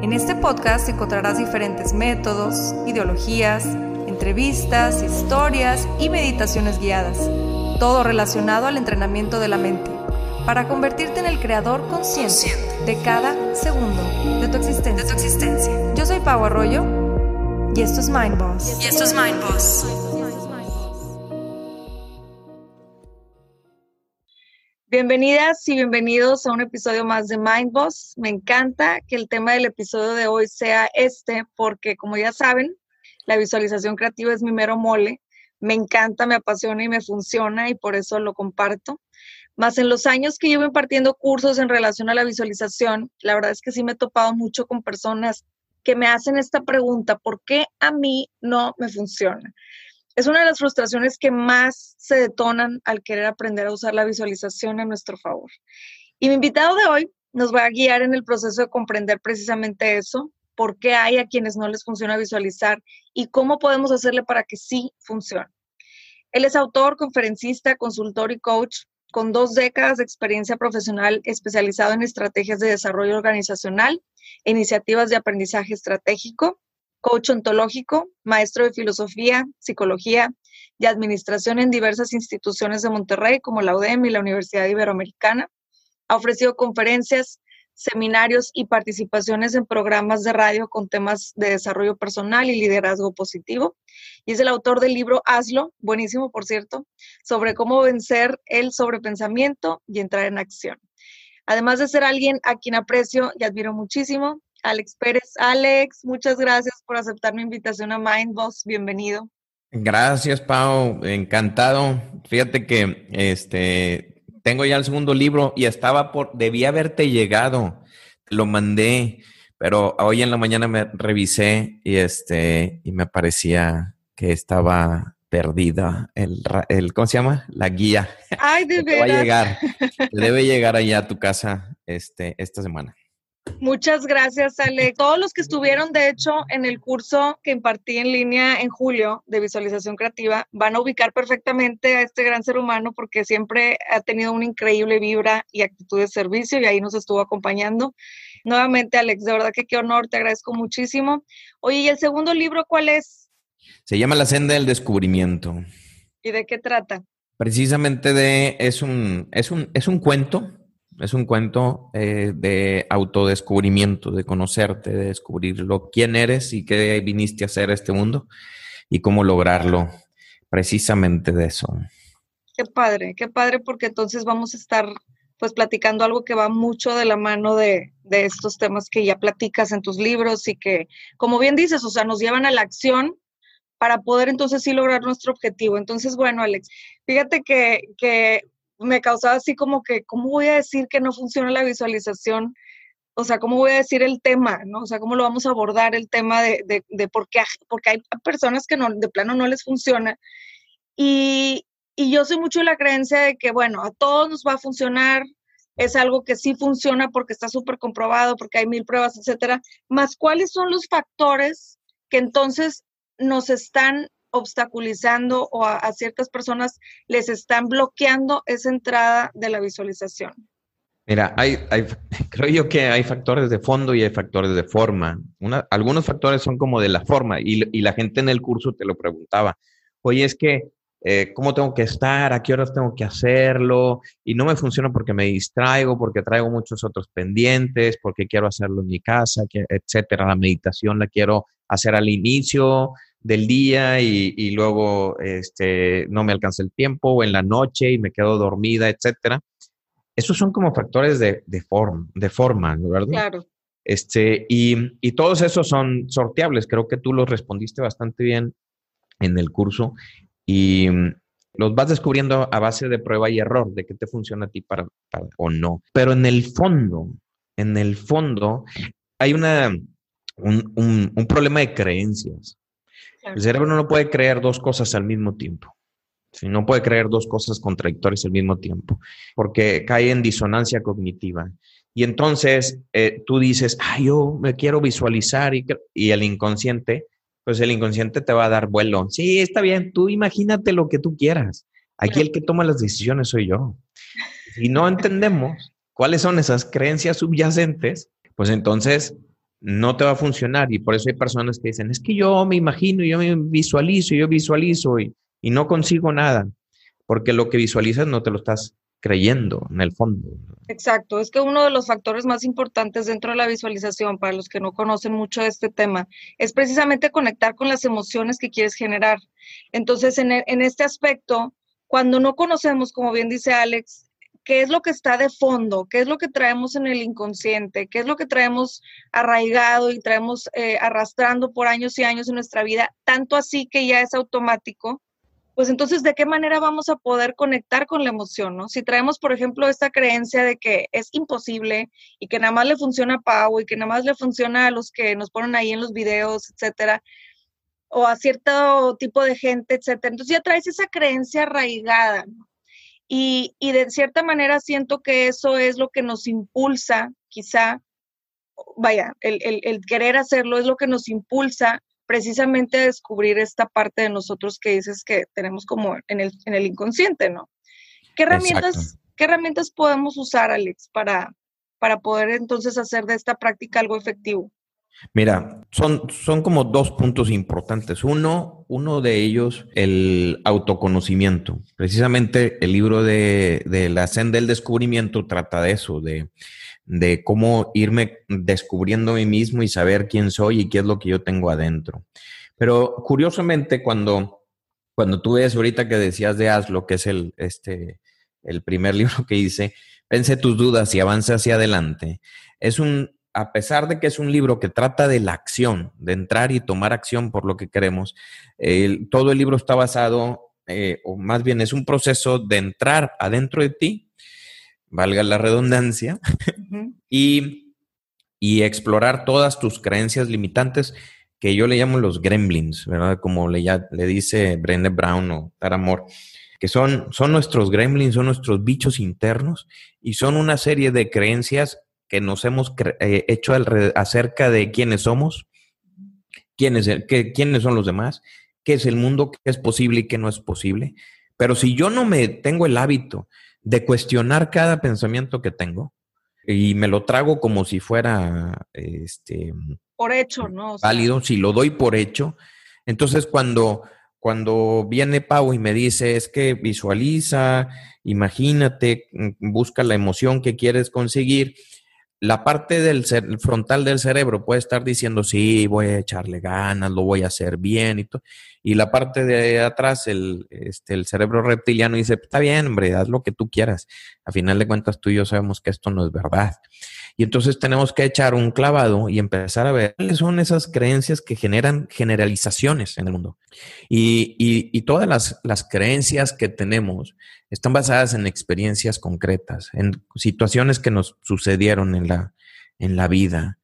En este podcast encontrarás diferentes métodos, ideologías, entrevistas, historias y meditaciones guiadas, todo relacionado al entrenamiento de la mente, para convertirte en el creador consciente de cada segundo de tu existencia. Yo soy Pau Arroyo y esto es Mind Boss. Y esto es Mind Boss. Bienvenidas y bienvenidos a un episodio más de Mind Boss. Me encanta que el tema del episodio de hoy sea este, porque como ya saben, la visualización creativa es mi mero mole. Me encanta, me apasiona y me funciona y por eso lo comparto. Más en los años que llevo impartiendo cursos en relación a la visualización, la verdad es que sí me he topado mucho con personas que me hacen esta pregunta, ¿por qué a mí no me funciona? Es una de las frustraciones que más se detonan al querer aprender a usar la visualización a nuestro favor. Y mi invitado de hoy nos va a guiar en el proceso de comprender precisamente eso, por qué hay a quienes no les funciona visualizar y cómo podemos hacerle para que sí funcione. Él es autor, conferencista, consultor y coach con dos décadas de experiencia profesional especializado en estrategias de desarrollo organizacional, iniciativas de aprendizaje estratégico, coach ontológico, maestro de filosofía, psicología y administración en diversas instituciones de Monterrey, como la UDEM y la Universidad Iberoamericana. Ha ofrecido conferencias, seminarios y participaciones en programas de radio con temas de desarrollo personal y liderazgo positivo. Y es el autor del libro Hazlo, buenísimo por cierto, sobre cómo vencer el sobrepensamiento y entrar en acción. Además de ser alguien a quien aprecio y admiro muchísimo, Alex Pérez. Alex, muchas gracias por aceptar mi invitación a Mindboss. Bienvenido. Gracias, Pau. Encantado. Fíjate que este tengo ya el segundo libro y estaba por, debía haberte llegado. Lo mandé, pero hoy en la mañana me revisé y este y me parecía que estaba perdida el, el ¿cómo se llama? La guía. Ay, de verdad. Va a llegar. Debe llegar allá a tu casa este esta semana. Muchas gracias, Ale. Todos los que estuvieron, de hecho, en el curso que impartí en línea en julio de visualización creativa, van a ubicar perfectamente a este gran ser humano porque siempre ha tenido una increíble vibra y actitud de servicio y ahí nos estuvo acompañando. Nuevamente, Alex, de verdad que qué honor, te agradezco muchísimo. Oye, ¿y el segundo libro cuál es? Se llama La senda del descubrimiento. ¿Y de qué trata? Precisamente de, es un, es un, es un cuento es un cuento eh, de autodescubrimiento, de conocerte, de descubrir lo, quién eres y qué viniste a hacer a este mundo y cómo lograrlo. Precisamente de eso. Qué padre, qué padre, porque entonces vamos a estar pues platicando algo que va mucho de la mano de, de estos temas que ya platicas en tus libros y que, como bien dices, o sea, nos llevan a la acción para poder entonces sí lograr nuestro objetivo. Entonces, bueno, Alex, fíjate que, que me causaba así como que, ¿cómo voy a decir que no funciona la visualización? O sea, ¿cómo voy a decir el tema? ¿no? O sea, ¿cómo lo vamos a abordar el tema de, de, de por qué? Porque hay personas que no, de plano no les funciona. Y, y yo soy mucho la creencia de que, bueno, a todos nos va a funcionar, es algo que sí funciona porque está súper comprobado, porque hay mil pruebas, etcétera. Más, ¿cuáles son los factores que entonces nos están obstaculizando o a, ciertas personas les están bloqueando esa entrada de la visualización? Mira, creo yo que hay factores de fondo y hay factores de forma. Algunos factores son como de la forma y, la gente en el curso te lo preguntaba. Oye, es que, eh, ¿cómo tengo que estar? ¿A qué horas tengo que hacerlo? Y no me funciona porque me distraigo, porque traigo muchos otros pendientes, porque quiero hacerlo en mi casa, etcétera. La meditación la quiero hacer al inicio, del día y, luego este, no me alcanza el tiempo o en la noche y me quedo dormida, etcétera. Esos son como factores de, de, forma, de forma, ¿verdad? Claro. Este, y, y, todos esos son sorteables. Creo que tú los respondiste bastante bien en el curso y mm, los vas descubriendo a base de prueba y error, de qué te funciona a ti para, para o no. Pero en el fondo, en el fondo, hay una, un, problema de creencias. El cerebro no puede creer dos cosas al mismo tiempo. No puede creer dos cosas contradictorias al mismo tiempo, porque cae en disonancia cognitiva. Y entonces eh, tú dices, ah, yo me quiero visualizar y, y, el inconsciente, pues el inconsciente te va a dar vuelo. Sí, está bien, tú imagínate lo que tú quieras. Aquí el que toma las decisiones soy yo. Si no entendemos cuáles son esas creencias subyacentes, pues entonces no te va a funcionar. Y por eso hay personas que dicen, es que yo me imagino, yo me visualizo, yo visualizo y, y no consigo nada, porque lo que visualizas no te lo estás creyendo en el fondo. Exacto, es que uno de los factores más importantes dentro de la visualización, para los que no conocen mucho de este tema, es precisamente conectar con las emociones que quieres generar. Entonces, en, e, en este aspecto, cuando no conocemos, como bien dice Alex, qué es lo que está de fondo, qué es lo que traemos en el inconsciente, qué es lo que traemos arraigado y traemos eh, arrastrando por años y años en nuestra vida, tanto así que ya es automático, pues entonces, ¿de qué manera vamos a poder conectar con la emoción? ¿no? Si traemos, por ejemplo, esta creencia de que es imposible y que nada más le funciona a Pau y que nada más le funciona a los que nos ponen ahí en los videos, etcétera, o a cierto tipo de gente, etcétera. Entonces ya traes esa creencia arraigada. Y, y de cierta manera siento que eso es lo que nos impulsa, quizá, vaya, el, el, el querer hacerlo es lo que nos impulsa precisamente descubrir esta parte de nosotros que dices que tenemos como en el, en el inconsciente, ¿no? ¿Qué herramientas, ¿Qué herramientas podemos usar, Alex, para, para poder entonces hacer de esta práctica algo efectivo? Mira, son, son como dos puntos importantes. Uno, uno de ellos, el autoconocimiento. Precisamente el libro de, de La senda del descubrimiento trata de eso, de, de cómo irme descubriendo a mí mismo y saber quién soy y qué es lo que yo tengo adentro. Pero curiosamente, cuando, cuando tú ves ahorita que decías de Hazlo, que es el, este, el primer libro que hice, pense tus dudas y avance hacia adelante. Es un, a pesar de que es un libro que trata de la acción, de entrar y tomar acción por lo que queremos, todo el libro está basado, eh, o más bien es un proceso de entrar adentro de ti valga la redundancia, y, y, explorar todas tus creencias limitantes, que yo le llamo los gremlins, ¿verdad? Como le, ya, le dice Brené Brown o Tara Moore, que son, son nuestros gremlins, son nuestros bichos internos y son una serie de creencias que nos hemos eh, hecho acerca de quiénes somos, quiénes, qué, quiénes son los demás, qué es el mundo, qué es posible y qué no es posible. Pero si yo no me tengo el hábito de cuestionar cada pensamiento que tengo y me lo trago como si fuera este por hecho, ¿no? válido, si lo doy por hecho. Entonces cuando cuando viene Pau y me dice, es que visualiza, imagínate, mm, busca la emoción que quieres conseguir, la parte del frontal del cerebro puede estar diciendo, sí, voy a echarle ganas, lo voy a hacer bien y todo. Y la parte de atrás, el, este, el cerebro reptiliano dice, está bien, hombre, haz lo que tú quieras. A final de cuentas, tú y yo sabemos que esto no es verdad. Y entonces tenemos que echar un clavado y empezar a ver cuáles son esas creencias que generan generalizaciones en el mundo. Y, y, todas las, las, creencias que tenemos están basadas en experiencias concretas, en situaciones que nos sucedieron en la, en la vida.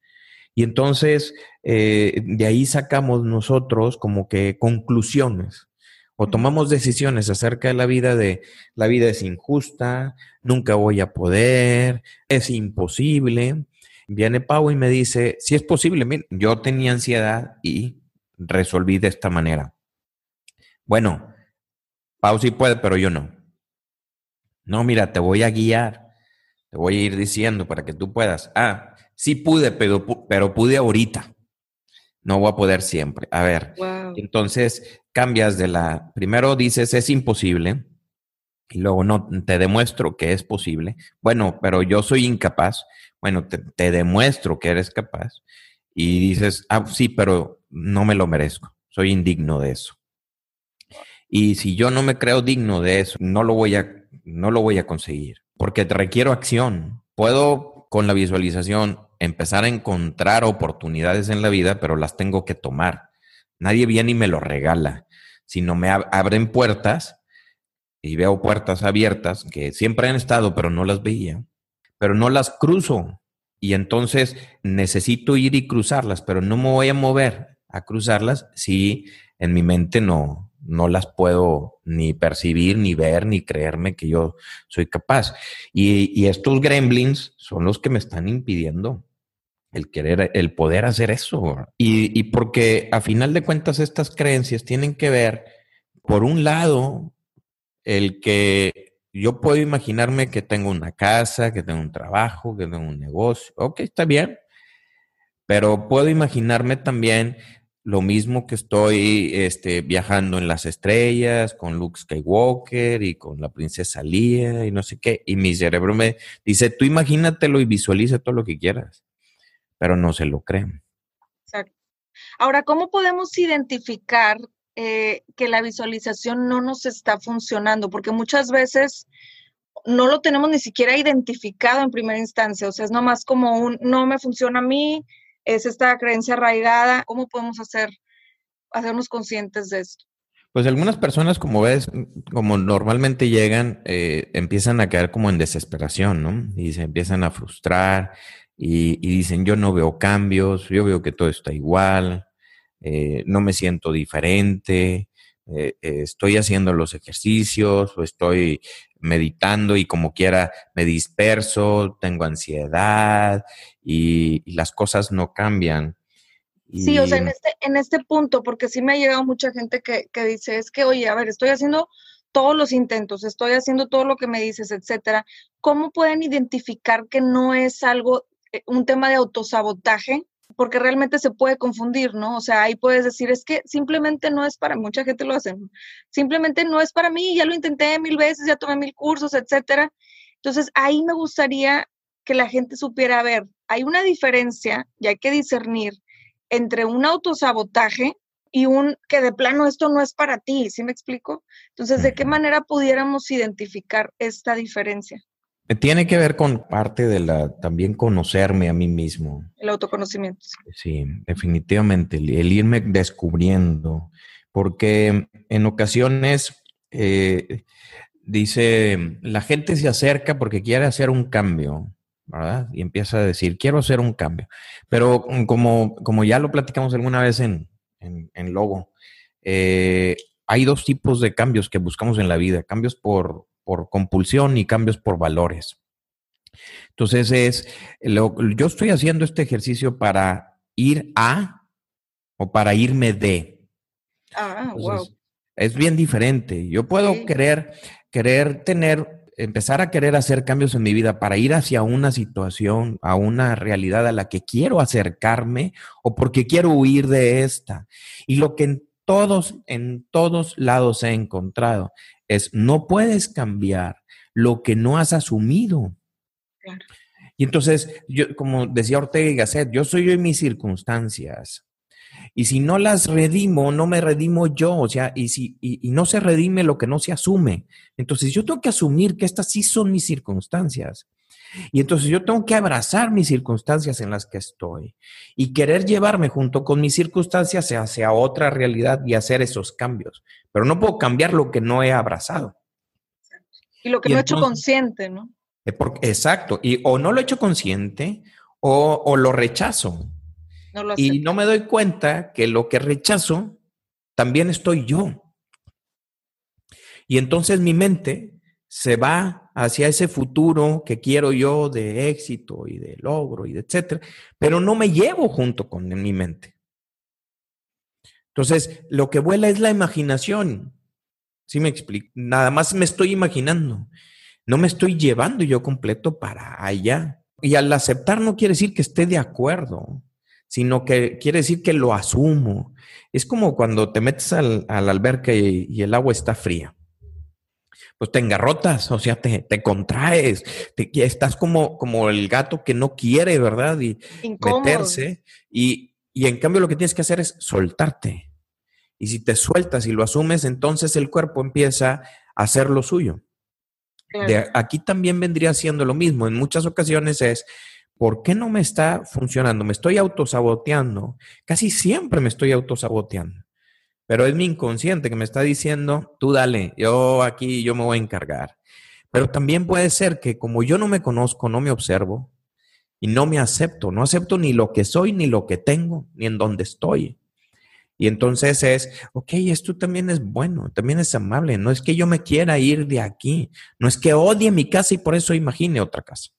Y entonces eh, de ahí sacamos nosotros como que conclusiones o tomamos decisiones acerca de la vida de la vida es injusta, nunca voy a poder, es imposible. Viene Pau y me dice, si es posible, yo tenía ansiedad y resolví de esta manera. Bueno, Pau sí puede, pero yo no. No, mira, te voy a guiar, te voy a ir diciendo para que tú puedas. Ah, sí pude, pero, pero pude ahorita no voy a poder siempre. A ver, entonces cambias de la, primero dices es imposible y luego no, te demuestro que es posible. Bueno, pero yo soy incapaz. Bueno, te, demuestro que eres capaz y dices, ah, sí, pero no me lo merezco. Soy indigno de eso. Y si yo no me creo digno de eso, no lo voy a, no lo voy a conseguir porque requiero acción. Puedo con la visualización empezar a encontrar oportunidades en la vida, pero las tengo que tomar. Nadie viene y me lo regala, sino me abren puertas y veo puertas abiertas que siempre han estado, pero no las veía, pero no las cruzo. y entonces necesito ir y cruzarlas, pero no me voy a mover a cruzarlas si en mi mente no, no las puedo ni percibir, ni ver, ni creerme que yo soy capaz. Y, estos gremlins son los que me están impidiendo el querer, el poder hacer eso. Y, y, porque a final de cuentas estas creencias tienen que ver, por un lado, el que yo puedo imaginarme que tengo una casa, que tengo un trabajo, que tengo un negocio. Ok, está bien. Pero puedo imaginarme también lo mismo que estoy este, viajando en las estrellas con Luke Skywalker y con la princesa Leia y no sé qué. Y mi cerebro me dice, tú imagínatelo y visualiza todo lo que quieras, pero no se lo creen. Exacto. Ahora, ¿cómo podemos identificar eh, que la visualización no nos está funcionando? Porque muchas veces no lo tenemos ni siquiera identificado en primera instancia, o sea, es nomás como un, no me funciona a mí, es esta creencia arraigada. ¿Cómo podemos hacer, hacernos conscientes de esto? Pues algunas personas, como ves, como normalmente llegan, eh, empiezan a caer como en desesperación, ¿no? Y se empiezan a frustrar y, dicen, yo no veo cambios, yo veo que todo está igual, eh, no me siento diferente, eh, estoy haciendo los ejercicios o estoy meditando y como quiera me disperso, tengo ansiedad y, las cosas no cambian. Sí, o sea, en este, en este punto, porque sí me ha llegado mucha gente que, que dice, es que, oye, a ver, estoy haciendo todos los intentos, estoy haciendo todo lo que me dices, etcétera. ¿Cómo pueden identificar que no es algo, eh, un tema de autosabotaje? porque realmente se puede confundir, ¿no? O sea, ahí puedes decir, es que simplemente no es para, mucha gente lo hace, simplemente no es para mí, ya lo intenté mil veces, ya tomé mil cursos, etcétera. Entonces, ahí me gustaría que la gente supiera, a ver, hay una diferencia y hay que discernir entre un autosabotaje y un que de plano esto no es para ti, ¿sí me explico? Entonces, ¿de qué manera pudiéramos identificar esta diferencia? Tiene que ver con parte de la, también conocerme a mí mismo. El autoconocimiento. Sí, definitivamente, el, irme descubriendo, porque en ocasiones, eh, dice, la gente se acerca porque quiere hacer un cambio, ¿verdad? Y empieza a decir, quiero hacer un cambio. Pero como, como ya lo platicamos alguna vez en, en, Logo, eh, hay dos tipos de cambios que buscamos en la vida, cambios por por compulsión y cambios por valores. Entonces es, yo estoy haciendo este ejercicio para ir a o para irme de. Ah, wow. Es bien diferente. Yo puedo querer, querer tener, empezar a querer hacer cambios en mi vida para ir hacia una situación, a una realidad a la que quiero acercarme o porque quiero huir de esta. Y lo que todos, en todos lados he encontrado es no puedes cambiar lo que no has asumido. Y entonces, yo, como decía Ortega y Gasset, yo soy yo en mis circunstancias. Y si no las redimo, no me redimo yo, o sea, y, si, y, no se redime lo que no se asume. Entonces yo tengo que asumir que estas sí son mis circunstancias. Y entonces yo tengo que abrazar mis circunstancias en las que estoy y querer llevarme junto con mis circunstancias hacia otra realidad y hacer esos cambios. Pero no puedo cambiar lo que no he abrazado. Y lo que no he hecho consciente, ¿no? exacto. Y o no lo he hecho consciente o, lo rechazo. y no me doy cuenta que lo que rechazo también estoy yo. Y entonces mi mente se va hacia ese futuro que quiero yo de éxito y de logro y de etcétera, pero no me llevo junto con mi mente. Entonces, lo que vuela es la imaginación. ¿Sí me explico? Nada más me estoy imaginando. No me estoy llevando yo completo para allá. Y al aceptar no quiere decir que esté de acuerdo, sino que quiere decir que lo asumo. Es como cuando te metes al, al alberca y el agua está fría pues te engarrotas, o sea, te, te contraes, te, estás como, como el gato que no quiere, ¿verdad? Y meterse. Y, y en cambio lo que tienes que hacer es soltarte. Y si te sueltas y lo asumes, entonces el cuerpo empieza a hacer lo suyo. De aquí también vendría siendo lo mismo. En muchas ocasiones es, ¿por qué no me está funcionando? Me estoy autosaboteando. Casi siempre me estoy autosaboteando pero es mi inconsciente que me está diciendo, tú dale, yo aquí, yo me voy a encargar. Pero también puede ser que como yo no me conozco, no me observo, y no me acepto, no acepto ni lo que soy, ni lo que tengo, ni en dónde estoy. Y entonces es, ok, esto también es bueno, también es amable. No es que yo me quiera ir de aquí, no es que odie mi casa y por eso imagine otra casa.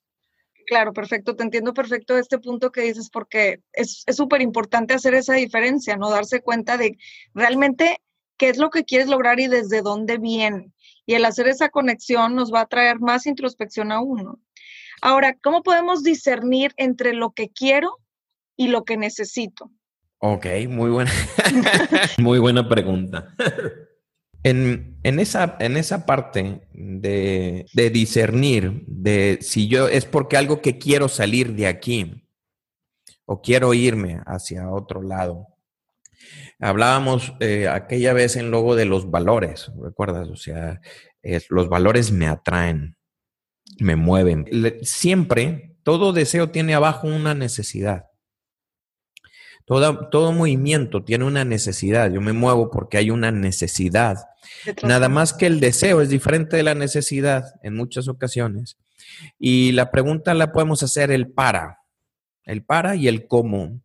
Claro, perfecto. Te entiendo perfecto este punto que dices porque es súper importante hacer esa diferencia, ¿no? Darse cuenta de realmente qué es lo que quieres lograr y desde dónde viene. Y el hacer esa conexión nos va a traer más introspección a uno. Ahora, ¿cómo podemos discernir entre lo que quiero y lo que necesito? Ok, muy buena, muy buena pregunta. En, esa, en esa parte de, discernir, de si yo es porque algo que quiero salir de aquí o quiero irme hacia otro lado. Hablábamos eh, aquella vez en logo de los valores, ¿recuerdas? O sea, los valores me atraen, me mueven. siempre, todo deseo tiene abajo una necesidad. Todo, todo movimiento tiene una necesidad. Yo me muevo porque hay una necesidad. Nada más que el deseo es diferente de la necesidad en muchas ocasiones. Y la pregunta la podemos hacer el para. El para y el cómo.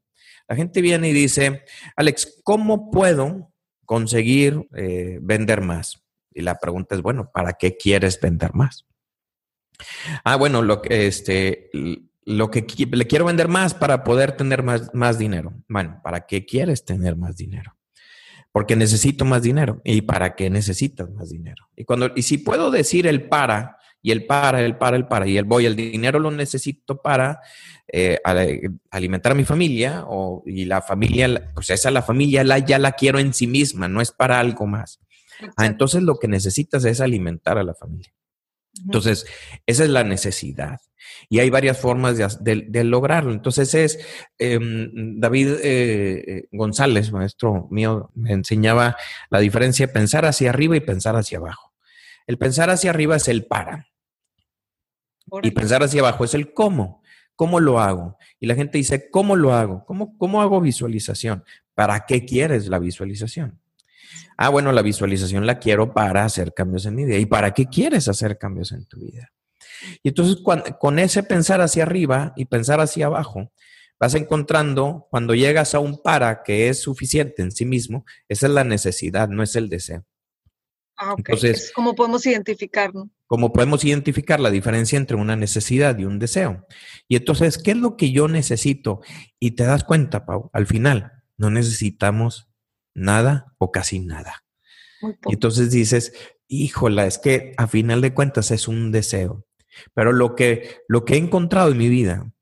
La gente viene y dice, Alex, ¿cómo puedo conseguir eh, vender más? Y la pregunta es, bueno, ¿para qué quieres vender más? Ah, bueno, lo que este lo que le quiero vender más para poder tener más, más dinero. Bueno, ¿para qué quieres tener más dinero? Porque necesito más dinero. ¿Y para qué necesitas más dinero? Y, cuando, y si puedo decir el para, y el para, el para, el para, y el voy, el dinero lo necesito para eh, alimentar a mi familia, o, y la familia, pues esa la familia la, ya la quiero en sí misma, no es para algo más. Ah, entonces lo que necesitas es alimentar a la familia. Entonces, esa es la necesidad. Y hay varias formas de, lograrlo. Entonces es, em, David eh, eh, González, maestro mío, me enseñaba la diferencia de pensar hacia arriba y pensar hacia abajo. El pensar hacia arriba es el para. Y pensar hacia abajo es el cómo. ¿Cómo lo hago? Y la gente dice, ¿cómo lo hago? ¿Cómo, cómo hago visualización? ¿Para qué quieres la visualización? Ah, bueno, la visualización la quiero para hacer cambios en mi vida. ¿Y para qué quieres hacer cambios en tu vida? Y entonces con ese pensar hacia arriba y pensar hacia abajo, vas encontrando, cuando llegas a un para que es suficiente en sí mismo, esa es la necesidad, no es el deseo. Ah, ok. Entonces, ¿cómo podemos identificarlo? ¿Cómo podemos identificar la diferencia entre una necesidad y un deseo? Y entonces, ¿qué es lo que yo necesito? Y te das cuenta, Pau, al final, no necesitamos nada o casi nada. Y entonces dices, híjola, es que a final de cuentas es un deseo. Pero lo que, lo que he encontrado en mi vida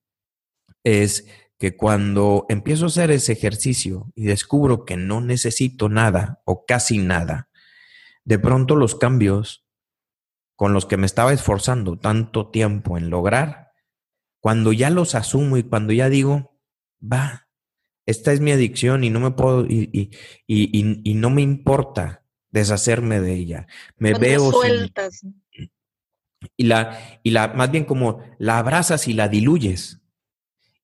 es que cuando empiezo a hacer ese ejercicio y descubro que no necesito nada o casi nada, de pronto los cambios con los que me estaba esforzando tanto tiempo en lograr, cuando ya los asumo y cuando ya digo, va, esta es mi adicción y no me puedo, y, y, no me importa deshacerme de ella. Me veo. Sueltas. Y la, y la, más bien como la abrazas y la diluyes.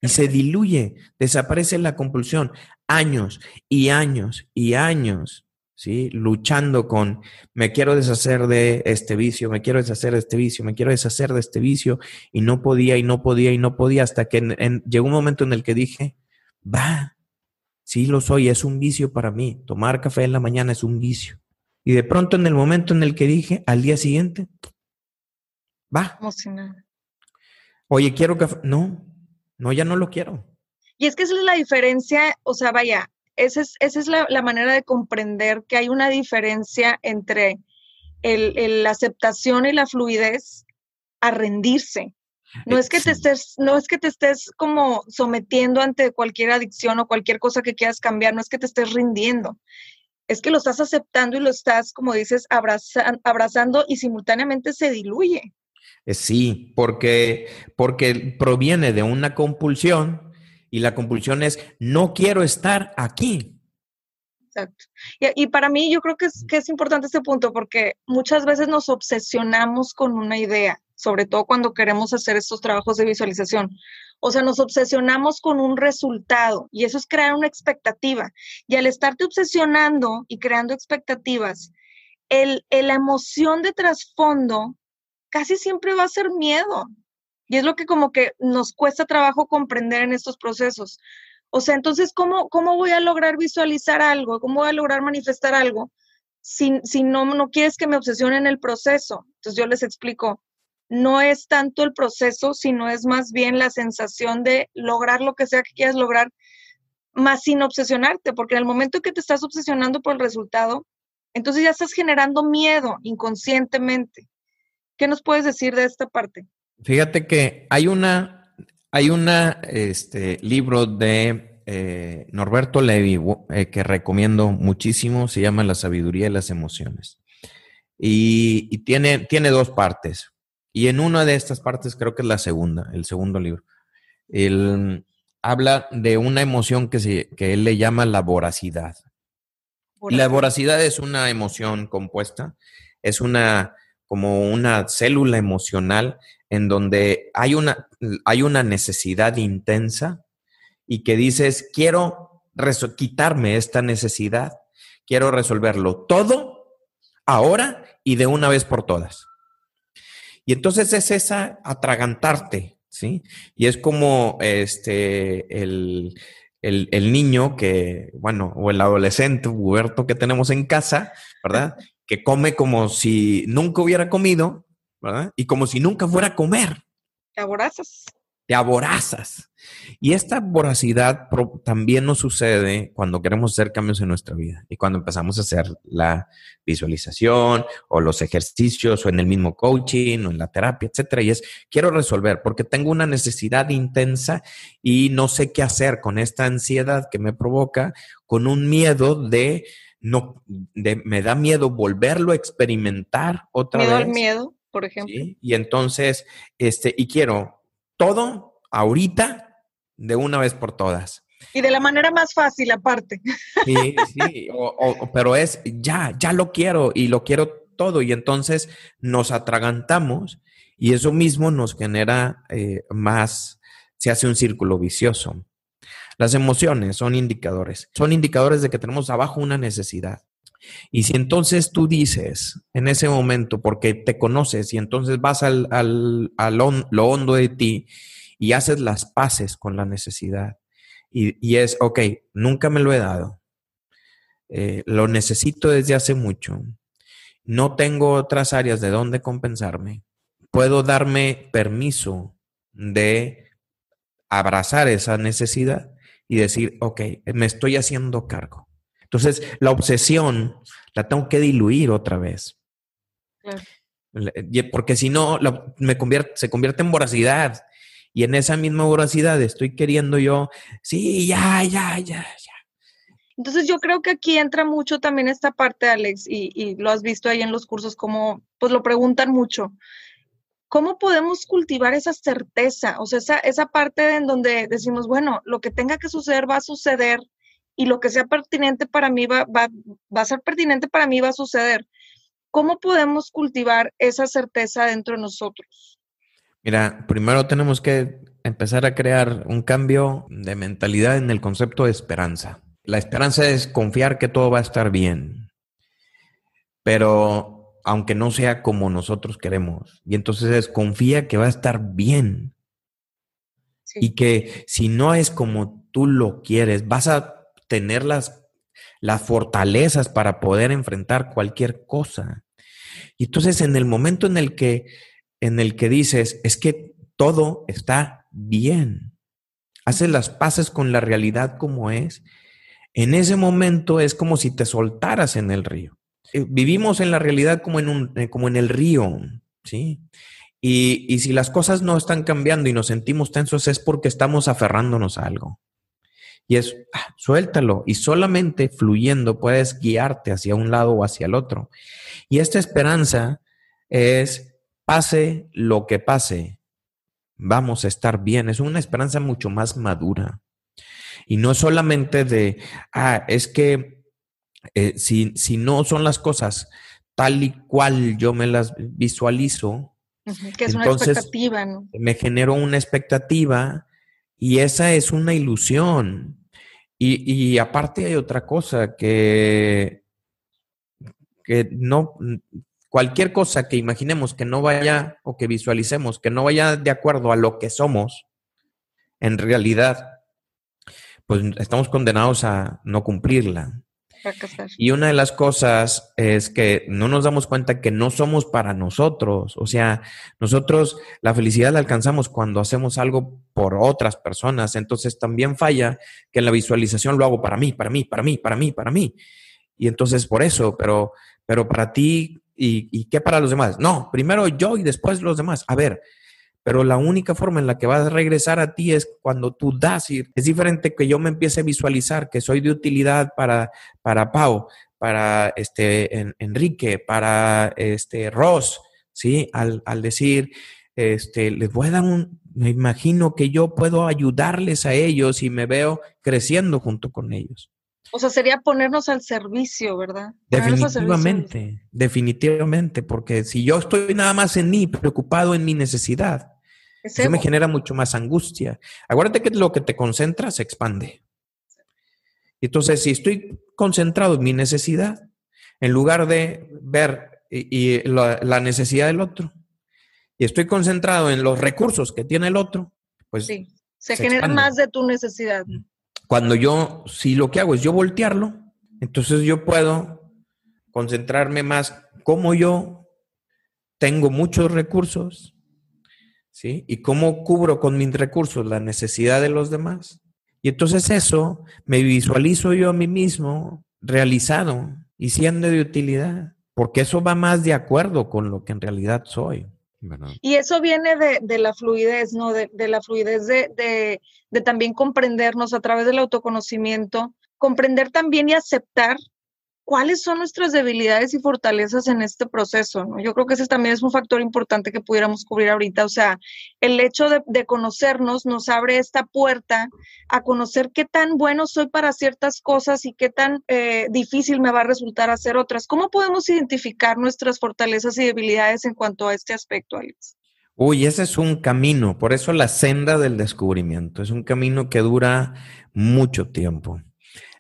Y se diluye, desaparece la compulsión. Años y años y años, ¿sí? Luchando con, me quiero deshacer de este vicio, me quiero deshacer de este vicio, me quiero deshacer de este vicio, y no podía, y no podía, y no podía, hasta que llegó un momento en el que dije, va, Sí lo soy, es un vicio para mí. Tomar café en la mañana es un vicio. Y de pronto en el momento en el que dije, al día siguiente, va. Oye, quiero café. No, no, ya no lo quiero. Y es que esa es la diferencia, o sea, vaya, esa es, esa es la, manera de comprender que hay una diferencia entre la aceptación y la fluidez a rendirse. No es que te estés, no es que te estés como sometiendo ante cualquier adicción o cualquier cosa que quieras cambiar, no es que te estés rindiendo. Es que lo estás aceptando y lo estás, como dices, abrazando y simultáneamente se diluye. Eh, sí, porque, porque proviene de una compulsión y la compulsión es no quiero estar aquí. Exacto. Y, para mí yo creo que es, que es importante este punto porque muchas veces nos obsesionamos con una idea sobre todo cuando queremos hacer estos trabajos de visualización. O sea, nos obsesionamos con un resultado y eso es crear una expectativa. Y al estarte obsesionando y creando expectativas, el, la emoción de trasfondo casi siempre va a ser miedo. Y es lo que como que nos cuesta trabajo comprender en estos procesos. O sea, entonces, ¿cómo, cómo voy a lograr visualizar algo? ¿Cómo voy a lograr manifestar algo si, si no, no quieres que me obsesione en el proceso? Entonces yo les explico, no es tanto el proceso, sino es más bien la sensación de lograr lo que sea que quieras lograr, más sin obsesionarte, porque en el momento que te estás obsesionando por el resultado, entonces ya estás generando miedo inconscientemente. ¿Qué nos puedes decir de esta parte? Fíjate que hay una, hay una, este, libro de eh, Norberto Levi eh, que recomiendo muchísimo, se llama La sabiduría de las emociones. Y, tiene, tiene dos partes. Y en una de estas partes, creo que es la segunda, el segundo libro, él habla de una emoción que, se, que él le llama la voracidad. La voracidad es una emoción compuesta, es una como una célula emocional en donde hay una, hay una necesidad intensa y que dices, quiero quitarme esta necesidad, quiero resolverlo todo ahora y de una vez por todas. Y entonces es esa atragantarte, ¿sí? Y es como este, el, el, niño que, bueno, o el adolescente, Huberto que tenemos en casa, ¿verdad? Que come como si nunca hubiera comido, ¿verdad? Y como si nunca fuera a comer. Te aborazas. Te aborazas. Y esta voracidad también nos sucede cuando queremos hacer cambios en nuestra vida y cuando empezamos a hacer la visualización o los ejercicios o en el mismo coaching o en la terapia, etcétera. Y es, quiero resolver porque tengo una necesidad intensa y no sé qué hacer con esta ansiedad que me provoca, con un miedo de no, de, me da miedo volverlo a experimentar otra vez. Miedo al miedo, por ejemplo. Y entonces, este, y quiero todo ahorita de una vez por todas. Y de la manera más fácil aparte. Sí, sí, pero es ya, ya lo quiero y lo quiero todo y entonces nos atragantamos y eso mismo nos genera eh, más, se hace un círculo vicioso. Las emociones son indicadores, son indicadores de que tenemos abajo una necesidad. Y si entonces tú dices en ese momento, porque te conoces y entonces vas al, al, al lo hondo de ti y haces las paces con la necesidad. Y, es, ok, nunca me lo he dado. Eh, lo necesito desde hace mucho. No tengo otras áreas de donde compensarme. Puedo darme permiso de abrazar esa necesidad y decir, ok, me estoy haciendo cargo. Entonces, la obsesión la tengo que diluir otra vez. Porque si no, me convierte, se convierte en voracidad y en esa misma voracidad estoy queriendo yo, sí, ya, ya, ya, ya. Entonces yo creo que aquí entra mucho también esta parte, Alex, y, lo has visto ahí en los cursos, como pues lo preguntan mucho. ¿Cómo podemos cultivar esa certeza? O sea, esa, esa parte en donde decimos, bueno, lo que tenga que suceder va a suceder y lo que sea pertinente para mí va, va, va a ser pertinente para mí va a suceder. ¿Cómo podemos cultivar esa certeza dentro de nosotros? Mira, primero tenemos que empezar a crear un cambio de mentalidad en el concepto de esperanza. La esperanza es confiar que todo va a estar bien, pero aunque no sea como nosotros queremos, y entonces es confía que va a estar bien. Y que si no es como tú lo quieres, vas a tener las, las fortalezas para poder enfrentar cualquier cosa. Y entonces en el momento en el que en el que dices, es que todo está bien. Haces las paces con la realidad como es. En ese momento es como si te soltaras en el río. Eh, vivimos en la realidad como en, un, eh, como en el río, ¿sí? Y, y si las cosas no están cambiando y nos sentimos tensos es porque estamos aferrándonos a algo. Y es, ah, suéltalo. Y solamente fluyendo puedes guiarte hacia un lado o hacia el otro. Y esta esperanza es pase lo que pase, vamos a estar bien. Es una esperanza mucho más madura. Y no solamente de, ah, es que eh, si, si, no son las cosas tal y cual yo me las visualizo, que es una expectativa, ¿no? Me genero una expectativa y esa es una ilusión. Y, y aparte hay otra cosa que, que no, cualquier cosa que imaginemos que no vaya o que visualicemos que no vaya de acuerdo a lo que somos, en realidad, pues estamos condenados a no cumplirla. Y una de las cosas es que no nos damos cuenta que no somos para nosotros. O sea, nosotros la felicidad la alcanzamos cuando hacemos algo por otras personas. Entonces también falla que la visualización lo hago para mí, para mí, para mí, para mí, para mí. Y entonces por eso, pero, pero para ti y, y qué para los demás. No, primero yo y después los demás. A ver, pero la única forma en la que vas a regresar a ti es cuando tú das. Y es diferente que yo me empiece a visualizar que soy de utilidad para, para Pau, para este, Enrique, para este, Ross, ¿sí? Al, al decir, este, les voy a dar un, me imagino que yo puedo ayudarles a ellos y me veo creciendo junto con ellos. O sea, sería ponernos al servicio, ¿verdad? Definitivamente, definitivamente, porque si yo estoy nada más en mí, preocupado en mi necesidad, eso me genera mucho más angustia. Acuérdate que lo que te concentra se expande. Entonces, si estoy concentrado en mi necesidad, en lugar de ver y, la, necesidad del otro, y estoy concentrado en los recursos que tiene el otro, pues... Sí, se, genera más de tu necesidad. Cuando yo, si lo que hago es yo voltearlo, entonces yo puedo concentrarme más como yo tengo muchos recursos, ¿sí? ¿Y cómo cubro con mis recursos la necesidad de los demás? Y entonces eso me visualizo yo a mí mismo realizado y siendo de utilidad, porque eso va más de acuerdo con lo que en realidad soy. Y eso viene de, la fluidez, ¿no? De, la fluidez de, de, también comprendernos a través del autoconocimiento, comprender también y aceptar cuáles son nuestras debilidades y fortalezas en este proceso. ¿no? Yo creo que ese también es un factor importante que pudiéramos cubrir ahorita. O sea, el hecho de, conocernos nos abre esta puerta a conocer qué tan bueno soy para ciertas cosas y qué tan eh, difícil me va a resultar hacer otras. ¿Cómo podemos identificar nuestras fortalezas y debilidades en cuanto a este aspecto, Alex? Uy, ese es un camino, por eso la senda del descubrimiento, es un camino que dura mucho tiempo.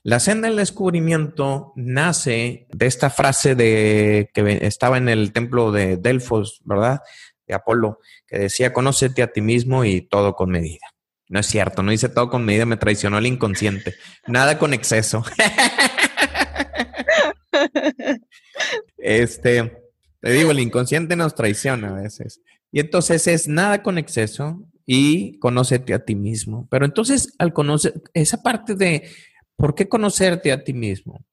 La senda del descubrimiento nace de esta frase de que estaba en el templo de Delfos, ¿verdad? De Apolo, que decía, conócete a ti mismo y todo con medida. No es cierto, no dice todo con medida, me traicionó el inconsciente. Nada con exceso. este, te digo, el inconsciente nos traiciona a veces. Y entonces es nada con exceso y conócete a ti mismo. Pero entonces, al conocer esa parte de ¿Por qué conocerte a ti mismo?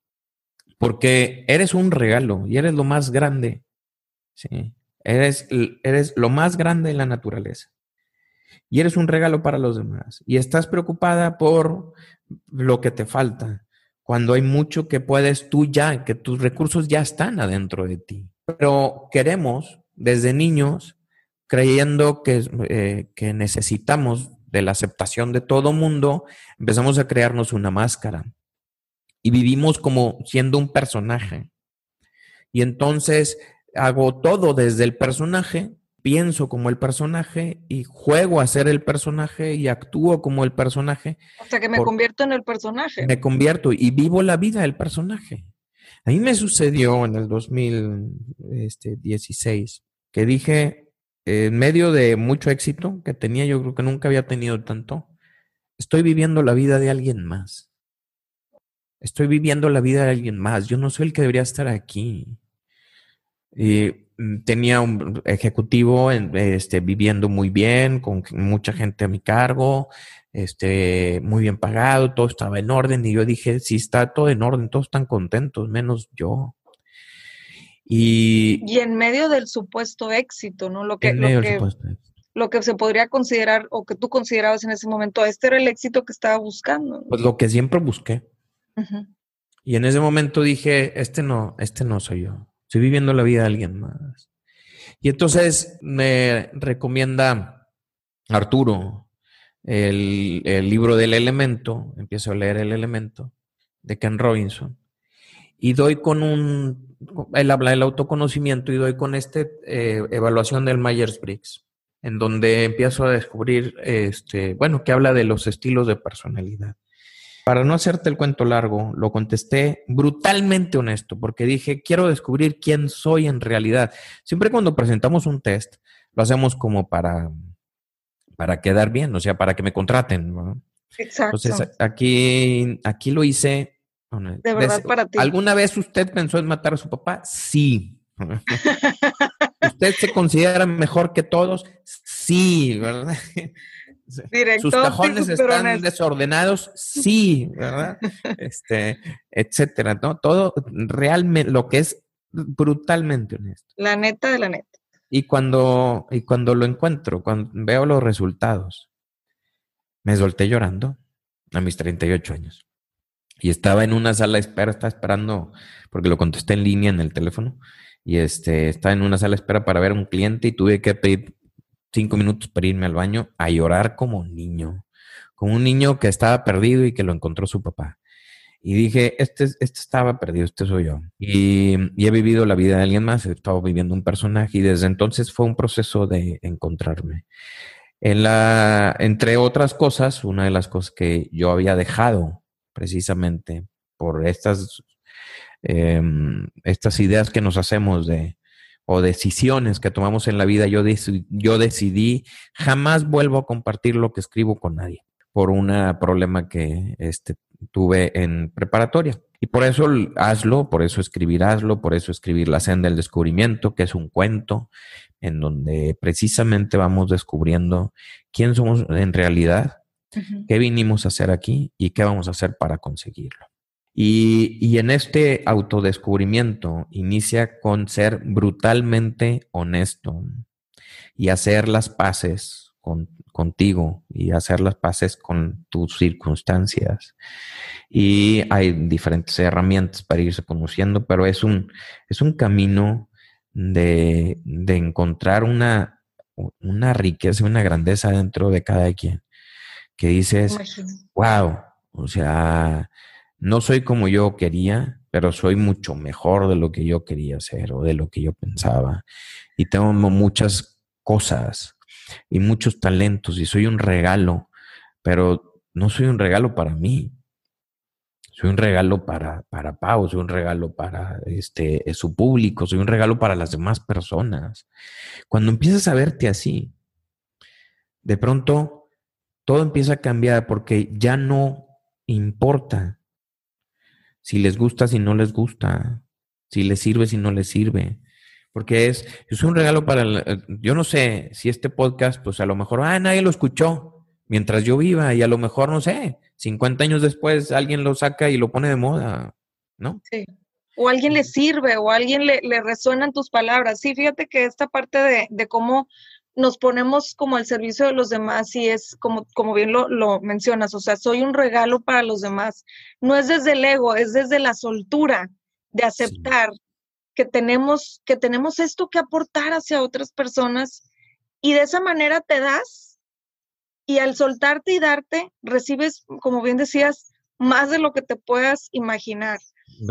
Porque eres un regalo y eres lo más grande. ¿sí? Eres, eres lo más grande en la naturaleza. Y eres un regalo para los demás. Y estás preocupada por lo que te falta, cuando hay mucho que puedes tú ya, que tus recursos ya están adentro de ti. Pero queremos, desde niños, creyendo que, eh, que necesitamos de la aceptación de todo mundo, empezamos a crearnos una máscara y vivimos como siendo un personaje. Y entonces hago todo desde el personaje, pienso como el personaje y juego a ser el personaje y actúo como el personaje. O sea que me convierto en el personaje. Me convierto y vivo la vida del personaje. A mí me sucedió en el 2016 este, que dije, en medio de mucho éxito que tenía, yo creo que nunca había tenido tanto, estoy viviendo la vida de alguien más. Estoy viviendo la vida de alguien más. Yo no soy el que debería estar aquí. Y mm, tenía un ejecutivo este, viviendo muy bien, con mucha gente a mi cargo, este, muy bien pagado, todo estaba en orden. Y yo dije, si está todo en orden, todos están contentos, menos yo. Y, en medio del supuesto éxito, ¿no? Lo que, lo que, lo que se podría considerar o que tú considerabas en ese momento, este era el éxito que estaba buscando. Pues lo que siempre busqué. Y en ese momento dije, este no, este no soy yo. Estoy viviendo la vida de alguien más. Y entonces me recomienda Arturo el, el libro del elemento, empiezo a leer el elemento de Ken Robinson y doy con un, él habla del autoconocimiento y doy con esta eh, evaluación del Myers-Briggs, en donde empiezo a descubrir, este, bueno, que habla de los estilos de personalidad. Para no hacerte el cuento largo, lo contesté brutalmente honesto, porque dije, quiero descubrir quién soy en realidad. Siempre cuando presentamos un test, lo hacemos como para, para quedar bien, o sea, para que me contraten. Exacto. Entonces, aquí, aquí lo hice. De verdad, para ti. ¿Alguna vez usted pensó en matar a su papá? Sí. ¿Usted se considera mejor que todos? Sí, ¿verdad? Sus cajones están desordenados, sí, ¿verdad? Este, etcétera, ¿no? Todo realmente, lo que es brutalmente honesto. La neta de la neta. Y cuando, y cuando lo encuentro, cuando veo los resultados, me solté llorando a mis 38 años. Y estaba en una sala de espera, estaba esperando, porque lo contesté en línea en el teléfono, y este, estaba en una sala de espera para ver a un cliente y tuve que pedir cinco minutos para irme al baño a llorar como un niño, como un niño que estaba perdido y que lo encontró su papá. Y dije, este, este estaba perdido, este soy yo. Y, he vivido la vida de alguien más, he estado viviendo un personaje y desde entonces fue un proceso de encontrarme. En la, entre otras cosas, una de las cosas que yo había dejado precisamente por estas, em, estas ideas que nos hacemos de, o decisiones que tomamos en la vida, yo, yo decidí jamás vuelvo a compartir lo que escribo con nadie por un problema que este, tuve en preparatoria. Y por eso hazlo, por eso escribir hazlo, por eso escribir La senda del descubrimiento, que es un cuento en donde precisamente vamos descubriendo quién somos en realidad, qué vinimos a hacer aquí y qué vamos a hacer para conseguirlo. Y, en este autodescubrimiento inicia con ser brutalmente honesto y hacer las paces con, contigo y hacer las paces con tus circunstancias. Y hay diferentes herramientas para irse conociendo, pero es un, es un camino de, de encontrar una, una riqueza, una grandeza dentro de cada quien. Que dices, wow, o sea, no soy como yo quería, pero soy mucho mejor de lo que yo quería ser o de lo que yo pensaba. Y tengo muchas cosas y muchos talentos y soy un regalo, pero no soy un regalo para mí. Soy un regalo para, para Pau, soy un regalo para este, su público, soy un regalo para las demás personas. Cuando empiezas a verte así, de pronto todo empieza a cambiar porque ya no importa si les gusta, si no les gusta, si les sirve, si no les sirve. Porque es, es un regalo para, yo no sé si este podcast, pues a lo mejor, ah, nadie lo escuchó mientras yo viva y a lo mejor, no sé, 50 años después alguien lo saca y lo pone de moda, ¿no? Sí. O alguien le sirve o alguien le, le resuenan tus palabras. Sí, fíjate que esta parte de, de cómo nos ponemos como al servicio de los demás y es como, como bien lo, lo, mencionas, o sea, soy un regalo para los demás. No es desde el ego, es desde la soltura de aceptar que, tenemos, que tenemos esto que aportar hacia otras personas y de esa manera te das y al soltarte y darte, recibes, como bien decías, más de lo que te puedas imaginar.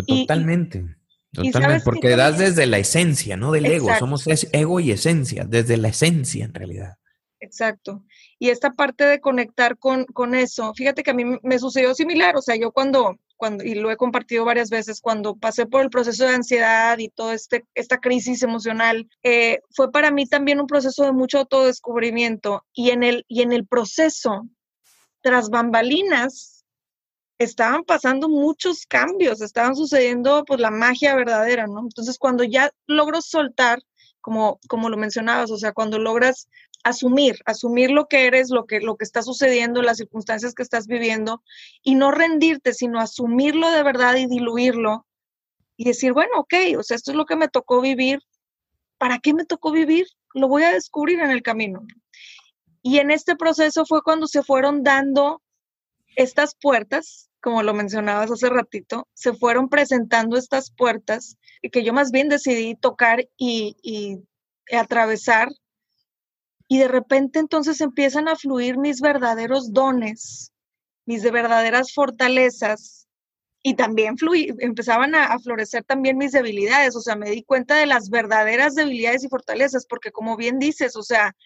Totalmente. Totalmente, porque das desde la esencia, no del ego. Somos ego y esencia, desde la esencia en realidad. Exacto. Y esta parte de conectar con, con eso, fíjate que a mí me sucedió similar, o sea, yo cuando, cuando, y lo he compartido varias veces, cuando pasé por el proceso de ansiedad y toda este, esta crisis emocional, eh, fue para mí también un proceso de mucho autodescubrimiento y en el, y en el proceso, tras bambalinas, estaban pasando muchos cambios, estaban sucediendo pues la magia verdadera, ¿no? Entonces cuando ya logro soltar, como, como lo mencionabas, o sea, cuando logras asumir, asumir lo que eres, lo que, lo que está sucediendo, las circunstancias que estás viviendo, y no rendirte, sino asumirlo de verdad y diluirlo, y decir, bueno, ok, o sea, esto es lo que me tocó vivir, ¿para qué me tocó vivir? Lo voy a descubrir en el camino. Y en este proceso fue cuando se fueron dando estas puertas como lo mencionabas hace ratito, se fueron presentando estas puertas y que yo más bien decidí tocar y, y atravesar. Y de repente entonces empiezan a fluir mis verdaderos dones, mis de verdaderas fortalezas y también empezaban a, a, florecer también mis debilidades, o sea, me di cuenta de las verdaderas debilidades y fortalezas, porque como bien dices, o sea,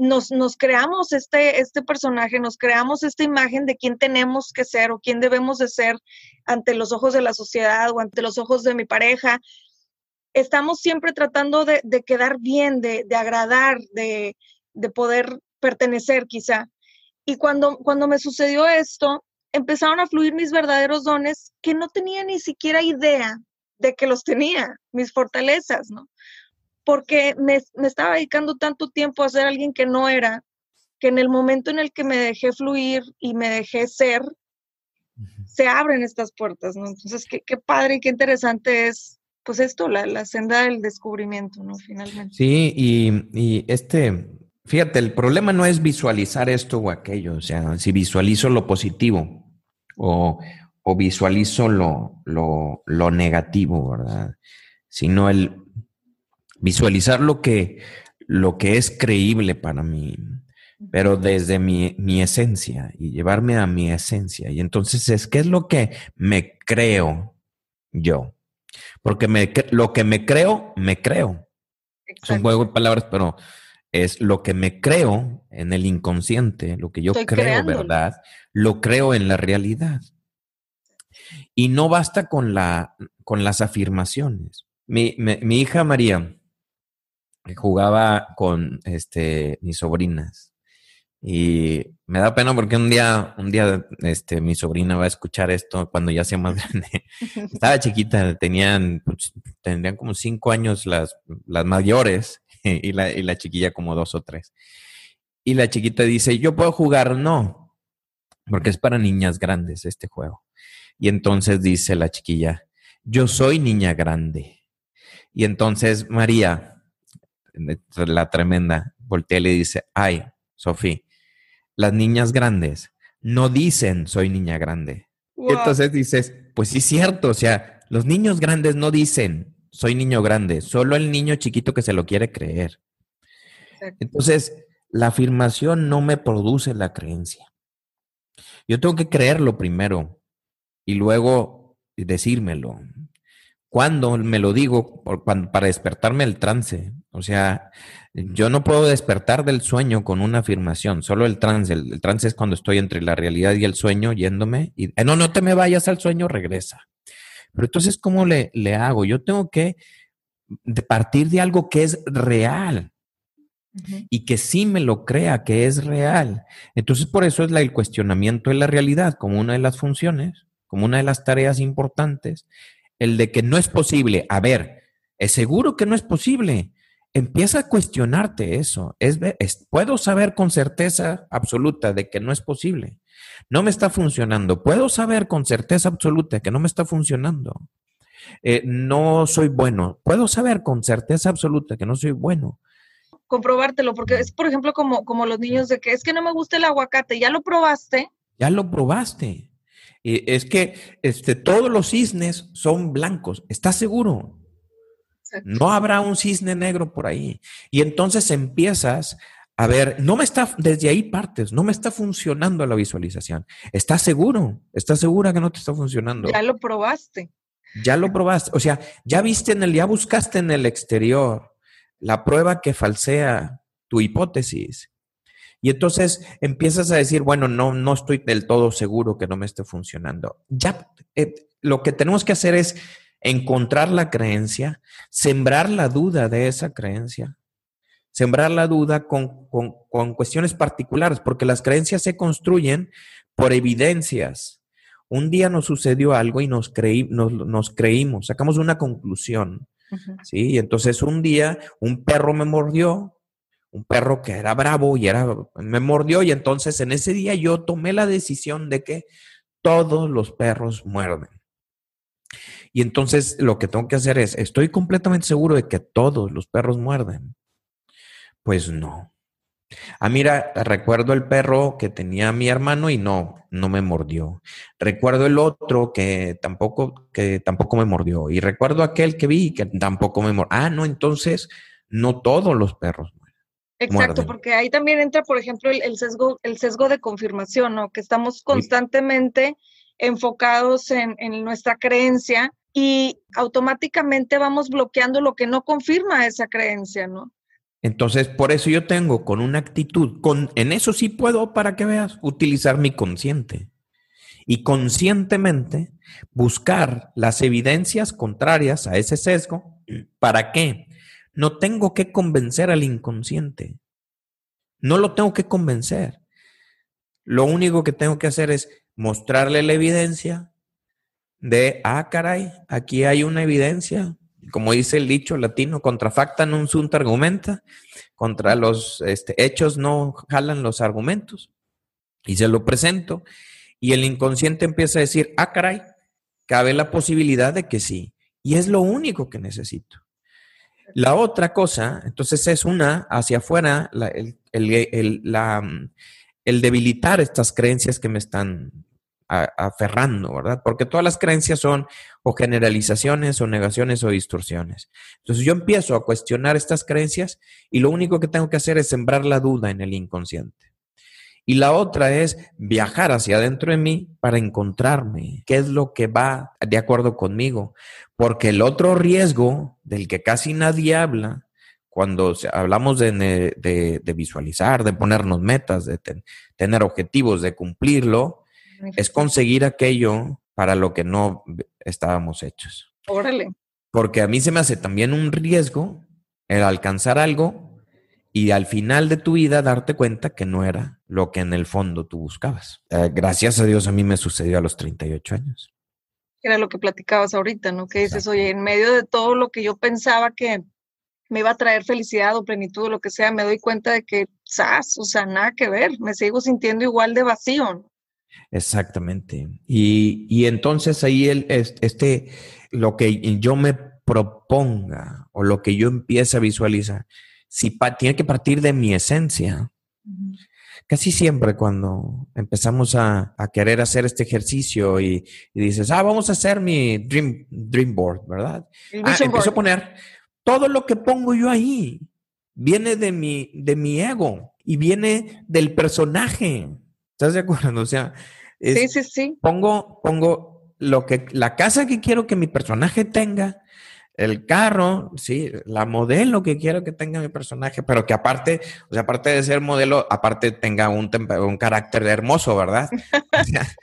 nos, creamos este, este personaje, nos creamos esta imagen de quién tenemos que ser o quién debemos de ser ante los ojos de la sociedad o ante los ojos de mi pareja. Estamos siempre tratando de, quedar bien, de, agradar, de, poder pertenecer quizá. Y cuando, cuando me sucedió esto, empezaron a fluir mis verdaderos dones que no tenía ni siquiera idea de que los tenía, mis fortalezas, ¿no? Porque me, estaba dedicando tanto tiempo a ser alguien que no era, que en el momento en el que me dejé fluir y me dejé ser, se abren estas puertas, ¿no? Entonces, qué, qué padre y qué interesante es, pues esto, la, la, senda del descubrimiento, ¿no? Finalmente. Sí, y, y, este, fíjate, el problema no es visualizar esto o aquello, o sea, si visualizo lo positivo o, o visualizo lo, lo, lo negativo, ¿verdad? Sino el visualizar lo que, lo que es creíble para mí, pero desde mi, esencia y llevarme a mi esencia. Y entonces es, ¿qué es lo que me creo yo? Porque me, lo que me creo, me creo. Es un juego de palabras, pero es lo que me creo en el inconsciente, lo que yo creo, ¿verdad? Lo creo en la realidad. Y no basta con, la, con las afirmaciones. Mi, mi hija María, jugaba con este, mis sobrinas. Y me da pena porque un día, un día, este, mi sobrina va a escuchar esto cuando ya sea más grande. Estaba chiquita, tenían, pues, tendrían como cinco años las, las mayores y la, y la chiquilla como dos o tres. Y la chiquita dice, yo puedo jugar, no, porque es para niñas grandes este juego. Y entonces dice la chiquilla, yo soy niña grande. Y entonces María, la tremenda, voltea y le dice, ay, Sofía, las niñas grandes no dicen soy niña grande. entonces dices, pues sí es cierto, o sea, los niños grandes no dicen soy niño grande, solo el niño chiquito que se lo quiere creer. Entonces, la afirmación no me produce la creencia. Yo tengo que creerlo primero y luego decírmelo. ¿Cuándo me lo digo? para despertarme el trance. O sea, yo no puedo despertar del sueño con una afirmación, solo el trance. El, trance es cuando estoy entre la realidad y el sueño yéndome y, eh, no, no te me vayas al sueño, regresa. Pero entonces, ¿cómo le, le hago? Yo tengo que partir de algo que es real y que sí me lo crea que es real. Entonces, por eso es la, el cuestionamiento de la realidad como una de las funciones, como una de las tareas importantes el de que no es posible. A ver, es seguro que no es posible. Empieza a cuestionarte eso. Es, puedo saber con certeza absoluta de que no es posible. No me está funcionando. Puedo saber con certeza absoluta que no me está funcionando. Eh, no soy bueno. Puedo saber con certeza absoluta que no soy bueno. Comprobártelo, porque es, por ejemplo, como, como los niños de que es que no me gusta el aguacate. ¿Ya lo probaste? Ya lo probaste es que este, todos los cisnes son blancos. ¿Estás seguro? No habrá un cisne negro por ahí. Y entonces empiezas a ver, no me está, desde ahí partes, no me está funcionando la visualización. ¿Estás seguro? ¿Estás segura que no te está funcionando? Ya lo probaste. Ya lo probaste. O sea, ya viste en el, ya buscaste en el exterior la prueba que falsea tu hipótesis. Y entonces empiezas a decir, bueno, no, no estoy del todo seguro que no me esté funcionando. Ya eh, lo que tenemos que hacer es encontrar la creencia, sembrar la duda de esa creencia, sembrar la duda con, cuestiones particulares, porque las creencias se construyen por evidencias. Un día nos sucedió algo y nos, creí, nos, creímos, sacamos una conclusión. ¿sí? Y entonces un día un perro me mordió, un perro que era bravo y era, me mordió y entonces en ese día yo tomé la decisión de que todos los perros muerden. Y entonces lo que tengo que hacer es, ¿estoy completamente seguro de que todos los perros muerden? Pues no. Ah, mira, recuerdo el perro que tenía mi hermano y no, no me mordió. Recuerdo el otro que tampoco, que tampoco me mordió. Y recuerdo aquel que vi que tampoco me mordió. Ah, no, entonces no todos los perros Exacto, porque ahí también entra, por ejemplo, el, sesgo, el sesgo de confirmación, ¿no? Que estamos constantemente enfocados en, nuestra creencia y automáticamente vamos bloqueando lo que no confirma esa creencia, ¿no? Entonces, por eso yo tengo con una actitud, con, en eso sí puedo, para que veas, utilizar mi consciente. Y conscientemente buscar las evidencias contrarias a ese sesgo. ¿Para qué? No tengo que convencer al inconsciente. No lo tengo que convencer. Lo único que tengo que hacer es mostrarle la evidencia de, ah, caray, aquí hay una evidencia, como dice el dicho latino, contra facta non sunt argumenta, contra los este, hechos no jalan los argumentos. Y se lo presento. Y el inconsciente empieza a decir, ah, caray, cabe la posibilidad de que sí. Y es lo único que necesito. La otra cosa, entonces es una hacia afuera, el, el, debilitar estas creencias que me están aferrando, ¿verdad? Porque todas las creencias son o generalizaciones o negaciones o distorsiones. Entonces yo empiezo a cuestionar estas creencias y lo único que tengo que hacer es sembrar la duda en el inconsciente. Y la otra es viajar hacia adentro de mí para encontrarme qué es lo que va de acuerdo conmigo. Porque el otro riesgo del que casi nadie habla, cuando hablamos de, visualizar, de ponernos metas, de tener objetivos, de cumplirlo, es conseguir aquello para lo que no estábamos hechos. Órale. Porque a mí se me hace también un riesgo el alcanzar algo y al final de tu vida darte cuenta que no era lo que en el fondo tú buscabas. Eh, gracias a Dios a mí me sucedió a los 38 años. Era lo que platicabas ahorita, ¿no? Que dices, oye, en medio de todo lo que yo pensaba que me iba a traer felicidad o plenitud o lo que sea, me doy cuenta de que, ¡zas! O sea, nada que ver, me sigo sintiendo igual de vacío. Exactamente. Y, y entonces ahí el, este, lo que yo me proponga o lo que yo empiece a visualizar, si tiene que partir de mi esencia. Casi siempre cuando empezamos a, querer hacer este ejercicio y, dices, ah, vamos a hacer mi dream, dream board, ¿verdad? Ah, empiezo a poner todo lo que pongo yo ahí. Viene de mi, de mi ego y viene del personaje. ¿Estás de acuerdo? O sea, sí, sí, sí. Pongo, pongo lo que, la casa que quiero que mi personaje tenga, el carro, sí, la modelo que quiero que tenga mi personaje, pero que aparte, o sea, aparte de ser modelo, aparte tenga un, un carácter hermoso, ¿verdad?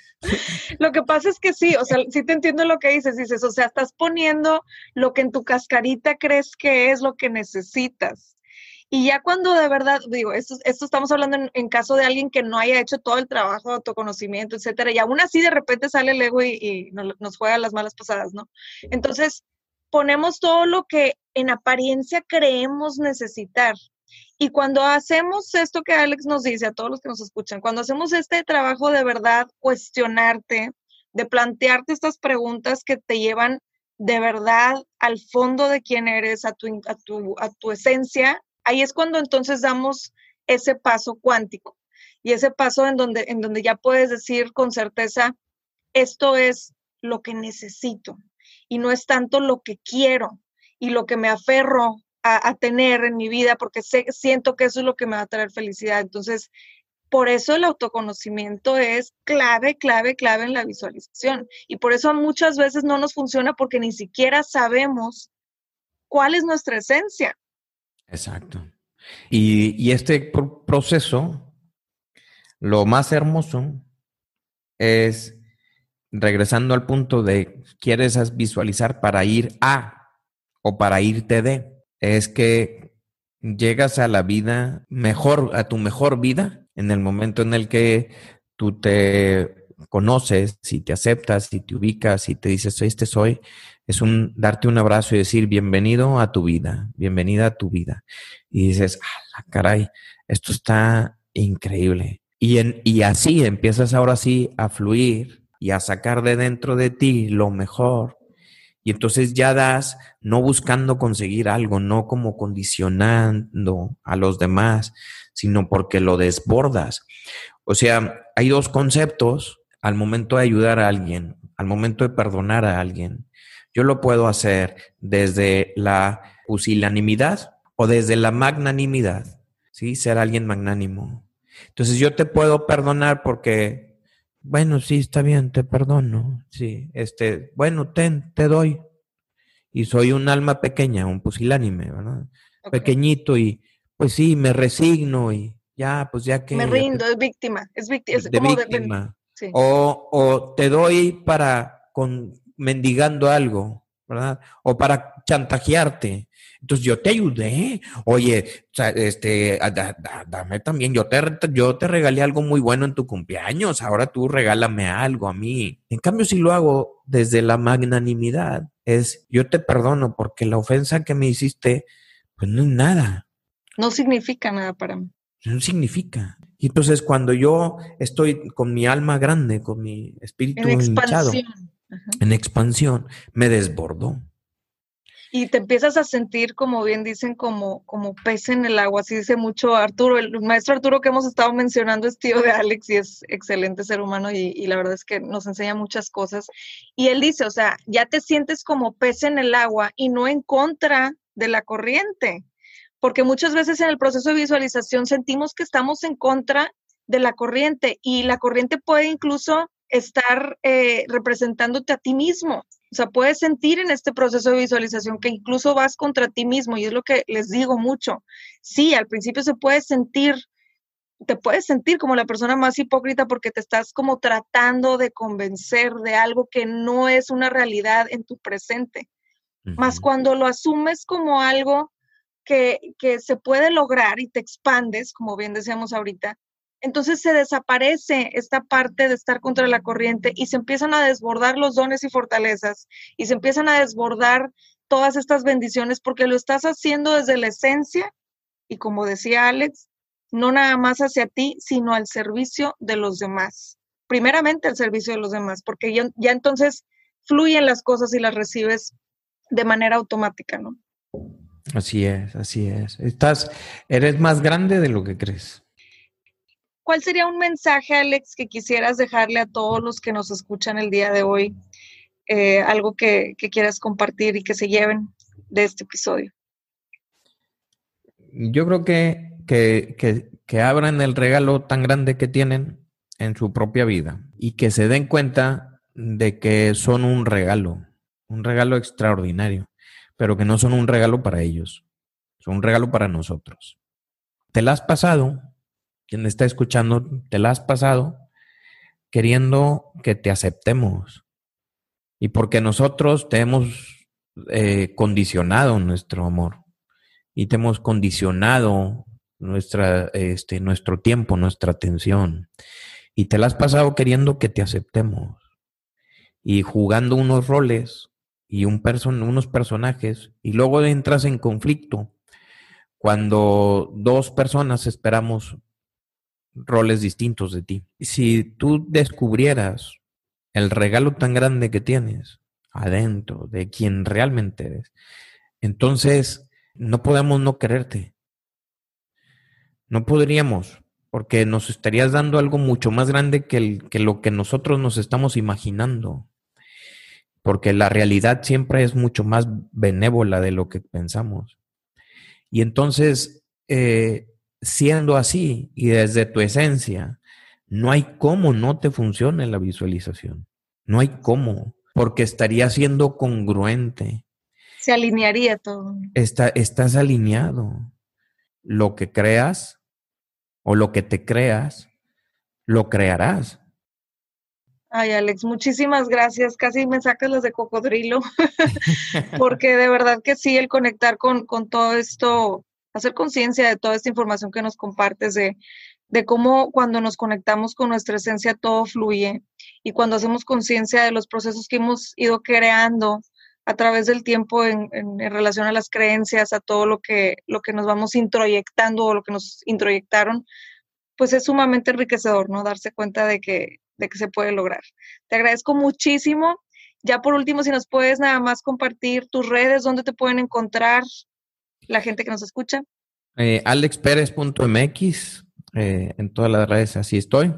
lo que pasa es que sí, o sea, sí te entiendo lo que dices, dices, o sea, estás poniendo lo que en tu cascarita crees que es lo que necesitas. Y ya cuando de verdad, digo, esto, estamos hablando en, caso de alguien que no haya hecho todo el trabajo de autoconocimiento, etcétera, y aún así de repente sale el ego y, nos, nos juega las malas pasadas, ¿no? Entonces, ponemos todo lo que en apariencia creemos necesitar. Y cuando hacemos esto que Alex nos dice a todos los que nos escuchan, cuando hacemos este trabajo de verdad, cuestionarte, de plantearte estas preguntas que te llevan de verdad al fondo de quién eres, a tu, a tu, a tu esencia, ahí es cuando entonces damos ese paso cuántico y ese paso en donde, en donde ya puedes decir con certeza, esto es lo que necesito, y no es tanto lo que quiero y lo que me aferro a, tener en mi vida porque sé, siento que eso es lo que me va a traer felicidad. Entonces, por eso el autoconocimiento es clave, clave, clave en la visualización. Y por eso muchas veces no nos funciona porque ni siquiera sabemos cuál es nuestra esencia. Exacto. Y, y este proceso, lo más hermoso es regresando al punto de quieres visualizar para ir a o para irte de, es que llegas a la vida mejor, a tu mejor vida en el momento en el que tú te conoces, si te aceptas, si te ubicas, si te dices, este soy, es un darte un abrazo y decir, bienvenido a tu vida, bienvenida a tu vida. Y dices, ah, caray, esto está increíble. Y, en, y así empiezas ahora sí a fluir y a sacar de dentro de ti lo mejor. Y entonces ya das, no buscando conseguir algo, no como condicionando a los demás, sino porque lo desbordas. O sea, hay dos conceptos al momento de ayudar a alguien, al momento de perdonar a alguien. Yo lo puedo hacer desde la pusilanimidad o desde la magnanimidad, ¿sí? Ser alguien magnánimo. Entonces yo te puedo perdonar porque bueno, sí, está bien, te perdono. Sí, este, bueno, ten, te doy. Y soy un alma pequeña, un pusilánime, ¿verdad? Pequeñito y pues sí, me resigno y ya, pues ya que... Me rindo, es víctima, es, víctima. de víctima. o, o, te doy para con mendigando algo, ¿verdad? O para chantajearte. Entonces yo te ayudé. Oye, este, dame también, yo te, yo te regalé algo muy bueno en tu cumpleaños, ahora tú regálame algo a mí. En cambio, si lo hago desde la magnanimidad, es yo te perdono porque la ofensa que me hiciste, pues no es nada. No significa nada para mí. No significa. Y entonces cuando yo estoy con mi alma grande, con mi espíritu en hinchado, en expansión, me desbordó. Y te empiezas a sentir, como bien dicen, como, como pez en el agua, así dice mucho Arturo. El maestro Arturo que hemos estado mencionando es tío de Alex y es excelente ser humano y, y la verdad es que nos enseña muchas cosas. Y él dice, o sea, ya te sientes como pez en el agua y no en contra de la corriente, porque muchas veces en el proceso de visualización sentimos que estamos en contra de la corriente y la corriente puede incluso estar eh, representándote a ti mismo. O sea, puedes sentir en este proceso de visualización que incluso vas contra ti mismo y es lo que les digo mucho. Sí, al principio se puede sentir, te puedes sentir como la persona más hipócrita porque te estás como tratando de convencer de algo que no es una realidad en tu presente. Más cuando lo asumes como algo que, que se puede lograr y te expandes, como bien decíamos ahorita, entonces se desaparece esta parte de estar contra la corriente y se empiezan a desbordar los dones y fortalezas y se empiezan a desbordar todas estas bendiciones porque lo estás haciendo desde la esencia y como decía Alex, no nada más hacia ti, sino al servicio de los demás. Primeramente al servicio de los demás, porque ya, ya entonces fluyen las cosas y las recibes de manera automática, ¿no? Así es, así es. Estás, eres más grande de lo que crees. ¿Cuál sería un mensaje, Alex, que quisieras dejarle a todos los que nos escuchan el día de hoy? Eh, algo que, quieras compartir y que se lleven de este episodio. Yo creo que, que, que, abran el regalo tan grande que tienen en su propia vida y que se den cuenta de que son un regalo, un regalo extraordinario, pero que no son un regalo para ellos, son un regalo para nosotros. ¿Te la has pasado? Quien está escuchando, te la has pasado queriendo que te aceptemos. Y porque nosotros te hemos eh, condicionado nuestro amor y te hemos condicionado nuestra, este, nuestro tiempo, nuestra atención. Y te la has pasado queriendo que te aceptemos. Y jugando unos roles y un unos personajes. Y luego entras en conflicto cuando dos personas esperamos roles distintos de ti. Si tú descubrieras el regalo tan grande que tienes adentro de quien realmente eres, entonces no podemos no quererte. No podríamos, porque nos estarías dando algo mucho más grande que, que lo que nosotros nos estamos imaginando. Porque la realidad siempre es mucho más benévola de lo que pensamos. Y entonces, eh, siendo así y desde tu esencia, no hay cómo no te funcione la visualización. No hay cómo, porque estaría siendo congruente. Se alinearía todo. Está, estás alineado. Lo que creas o lo que te creas, lo crearás. Ay, Alex, muchísimas gracias. Casi me sacas las de cocodrilo, porque de verdad que sí, el conectar con, con todo esto hacer conciencia de toda esta información que nos compartes, de, de cómo cuando nos conectamos con nuestra esencia todo fluye y cuando hacemos conciencia de los procesos que hemos ido creando a través del tiempo en, en, relación a las creencias, a todo lo que, lo que nos vamos introyectando o lo que nos introyectaron, pues es sumamente enriquecedor, ¿no? Darse cuenta de que, de que se puede lograr. Te agradezco muchísimo. Ya por último, si nos puedes nada más compartir tus redes, dónde te pueden encontrar, la gente que nos escucha? Eh, alexperez.mx, eh, en todas las redes así estoy.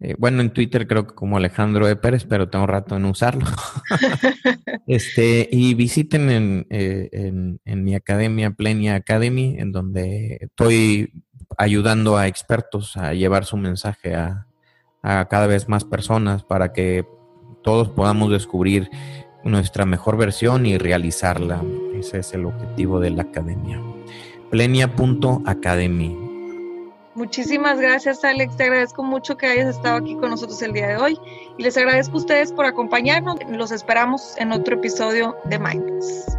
Eh, bueno, en Twitter creo que como Alejandro E. Pérez, pero tengo rato en usarlo. este, y visiten en, en, en, mi academia, Plenia Academy, en donde estoy ayudando a expertos a llevar su mensaje a, a cada vez más personas para que todos podamos descubrir nuestra mejor versión y realizarla. Ese es el objetivo de la academia. plenia.academy. Muchísimas gracias, Alex. Te agradezco mucho que hayas estado aquí con nosotros el día de hoy y les agradezco a ustedes por acompañarnos. Los esperamos en otro episodio de Mindless.